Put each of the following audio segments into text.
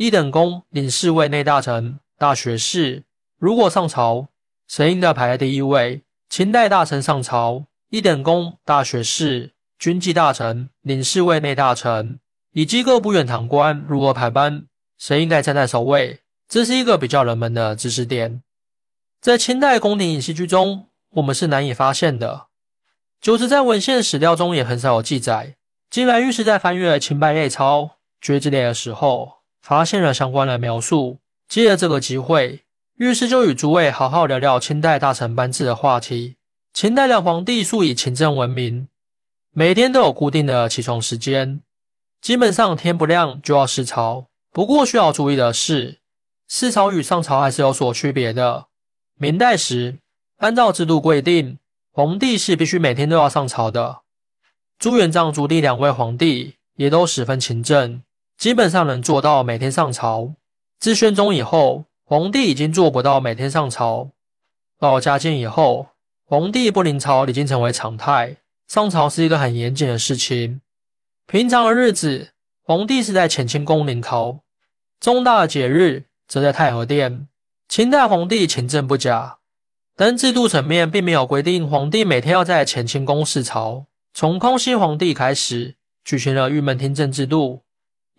一等功领侍卫内大臣、大学士。如果上朝，谁应该排在第一位？清代大臣上朝，一等功大学士、军机大臣、领侍卫内大臣以及各部院堂官如何排班？谁应该站在首位？这是一个比较冷门的知识点，在清代宫廷影戏剧中，我们是难以发现的，就是在文献史料中也很少有记载。近来御史在翻阅清白类钞《爵之类的时候，发现了相关的描述。借着这个机会，御史就与诸位好好聊聊清代大臣班次的话题。清代的皇帝素以勤政闻名，每天都有固定的起床时间，基本上天不亮就要视朝。不过需要注意的是，视朝与上朝还是有所区别的。明代时，按照制度规定，皇帝是必须每天都要上朝的。朱元璋、朱棣两位皇帝也都十分勤政，基本上能做到每天上朝。自宣宗以后，皇帝已经做不到每天上朝。到嘉靖以后，皇帝不临朝已经成为常态，上朝是一个很严谨的事情。平常的日子。皇帝是在乾清宫临朝，重大的节日则在太和殿。清代皇帝勤政不假，但制度层面并没有规定皇帝每天要在乾清宫视朝。从康熙皇帝开始，举行了御门听政制度，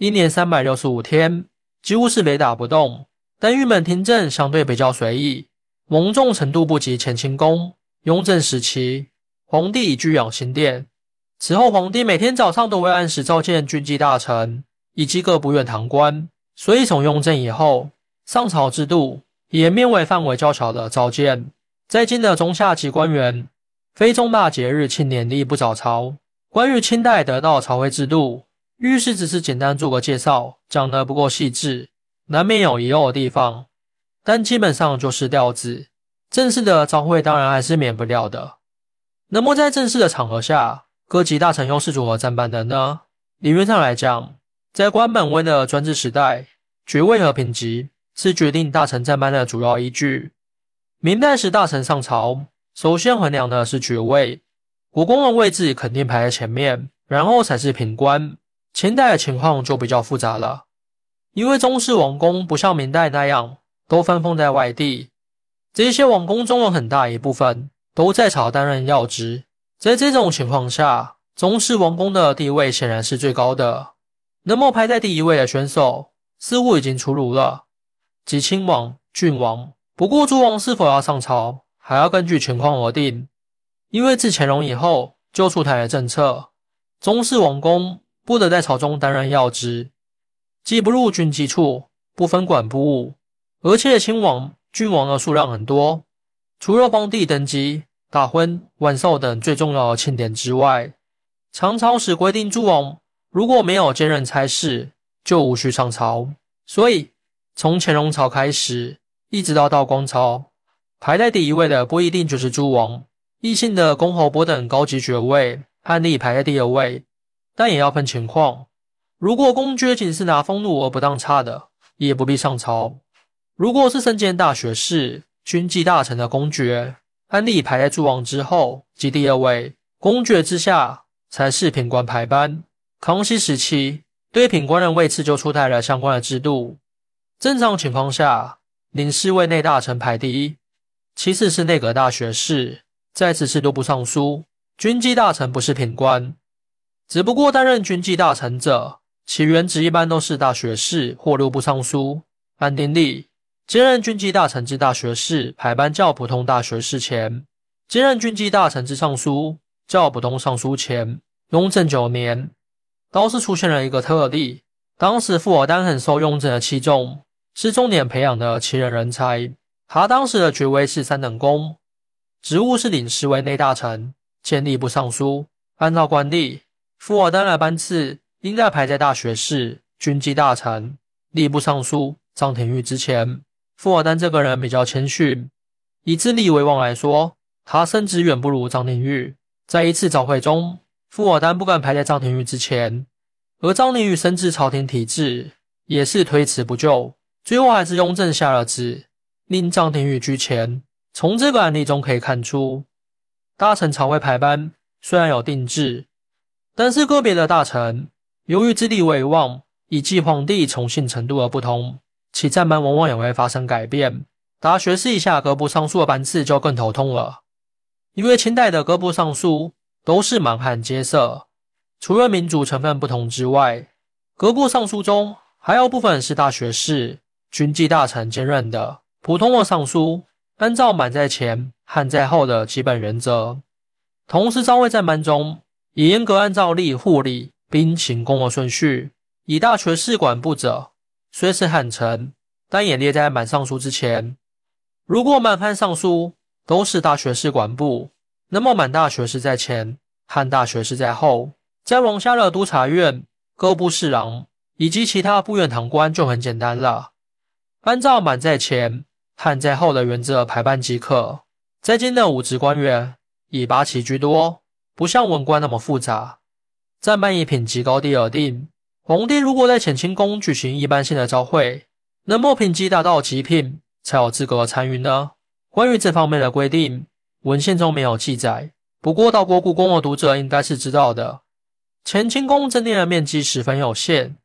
一年三百六十五天，几乎是雷打不动。但御门听政相对比较随意，隆重程度不及乾清宫。雍正时期，皇帝已居养心殿。此后，皇帝每天早上都会按时召见军机大臣以及各部院堂官，所以从雍正以后，上朝制度演变为范围较小的召见。在京的中下级官员，非重大节日庆典例不早朝。关于清代得到朝会制度，御史只是简单做个介绍，讲得不够细致，难免有遗漏的地方，但基本上就是调子。正式的朝会当然还是免不了的。那么在正式的场合下，各级大臣又是如何站班的呢？理论上来讲，在官本位的专制时代，爵位和品级是决定大臣站班的主要依据。明代时大臣上朝，首先衡量的是爵位，国公的位置肯定排在前面，然后才是品官。清代的情况就比较复杂了，因为中式王公不像明代那样都分封在外地，这些王公中有很大一部分都在朝担任要职。在这种情况下，宗室王公的地位显然是最高的。那么排在第一位的选手似乎已经出炉了，即亲王、郡王。不过诸王是否要上朝，还要根据情况而定。因为自乾隆以后就出台了政策，宗室王公不得在朝中担任要职，既不入军机处，不分管部务，而且亲王、郡王的数量很多，除了皇帝登基。大婚、万寿等最重要的庆典之外，唐朝时规定，诸王如果没有兼任差事，就无需上朝。所以，从乾隆朝开始，一直到道光朝，排在第一位的不一定就是诸王，异姓的公侯伯等高级爵位，汉历排在第二位，但也要分情况。如果公爵仅是拿俸禄而不当差的，也不必上朝。如果是身兼大学士、军机大臣的公爵，安利排在诸王之后，即第二位，公爵之下才是品官排班。康熙时期对品官的位次就出台了相关的制度。正常情况下，领侍卫内大臣排第一，其次是内阁大学士，在此制度不上书。军机大臣不是品官，只不过担任军机大臣者，其原职一般都是大学士或六部尚书。按定例。兼任军机大臣之大学士排班较普通大学士前，兼任军机大臣之尚书较普通尚书前。雍正九年，倒是出现了一个特例，当时富尔丹很受雍正的器重，是重点培养的奇人人才。他当时的爵位是三等功，职务是领侍卫内大臣兼吏部尚书。按照惯例，富尔丹的班次应该排在大学士、军机大臣、吏部尚书张廷玉之前。富尔丹这个人比较谦逊，以自立为望来说，他升职远不如张廷玉。在一次早会中，富尔丹不敢排在张廷玉之前，而张廷玉深知朝廷体制，也是推辞不就。最后还是雍正下了旨，令张廷玉居前。从这个案例中可以看出，大臣朝会排班虽然有定制，但是个别的大臣由于资历为望，以及皇帝宠信程度而不同，其战班往往也会发生改变。大家学士以下各部尚书的班次就更头痛了，因为清代的各部尚书都是满汉皆色，除了民族成分不同之外，各部尚书中还有部分是大学士、军机大臣兼任的。普通的尚书按照满在前、汉在后的基本原则，同时招位战班中也严格按照吏、户、礼、兵、刑、工的顺序，以大学士管部者虽是汉臣，但也列在满尚书之前。如果满汉尚书都是大学士管部，那么满大学士在前，汉大学士在后。再往下的督察院、各部侍郎以及其他部院堂官就很简单了，按照满在前、汉在后的原则排班即可。在京的武职官员以八旗居多，不像文官那么复杂。战班以品级高低而定。皇帝如果在乾清宫举行一般性的朝会，那么品级达到极品。才有资格参与呢。关于这方面的规定，文献中没有记载。不过到过故宫的读者应该是知道的。乾清宫正殿的面积十分有限，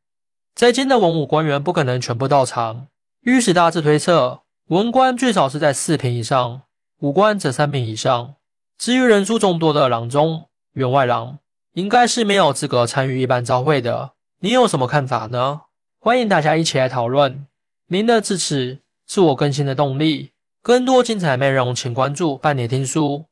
在京的文武官员不可能全部到场，御史大致推测，文官最少是在四品以上，武官则三品以上。至于人数众多的郎中、员外郎，应该是没有资格参与一般朝会的。你有什么看法呢？欢迎大家一起来讨论。您的支持。是我更新的动力。更多精彩内容，请关注半年听书。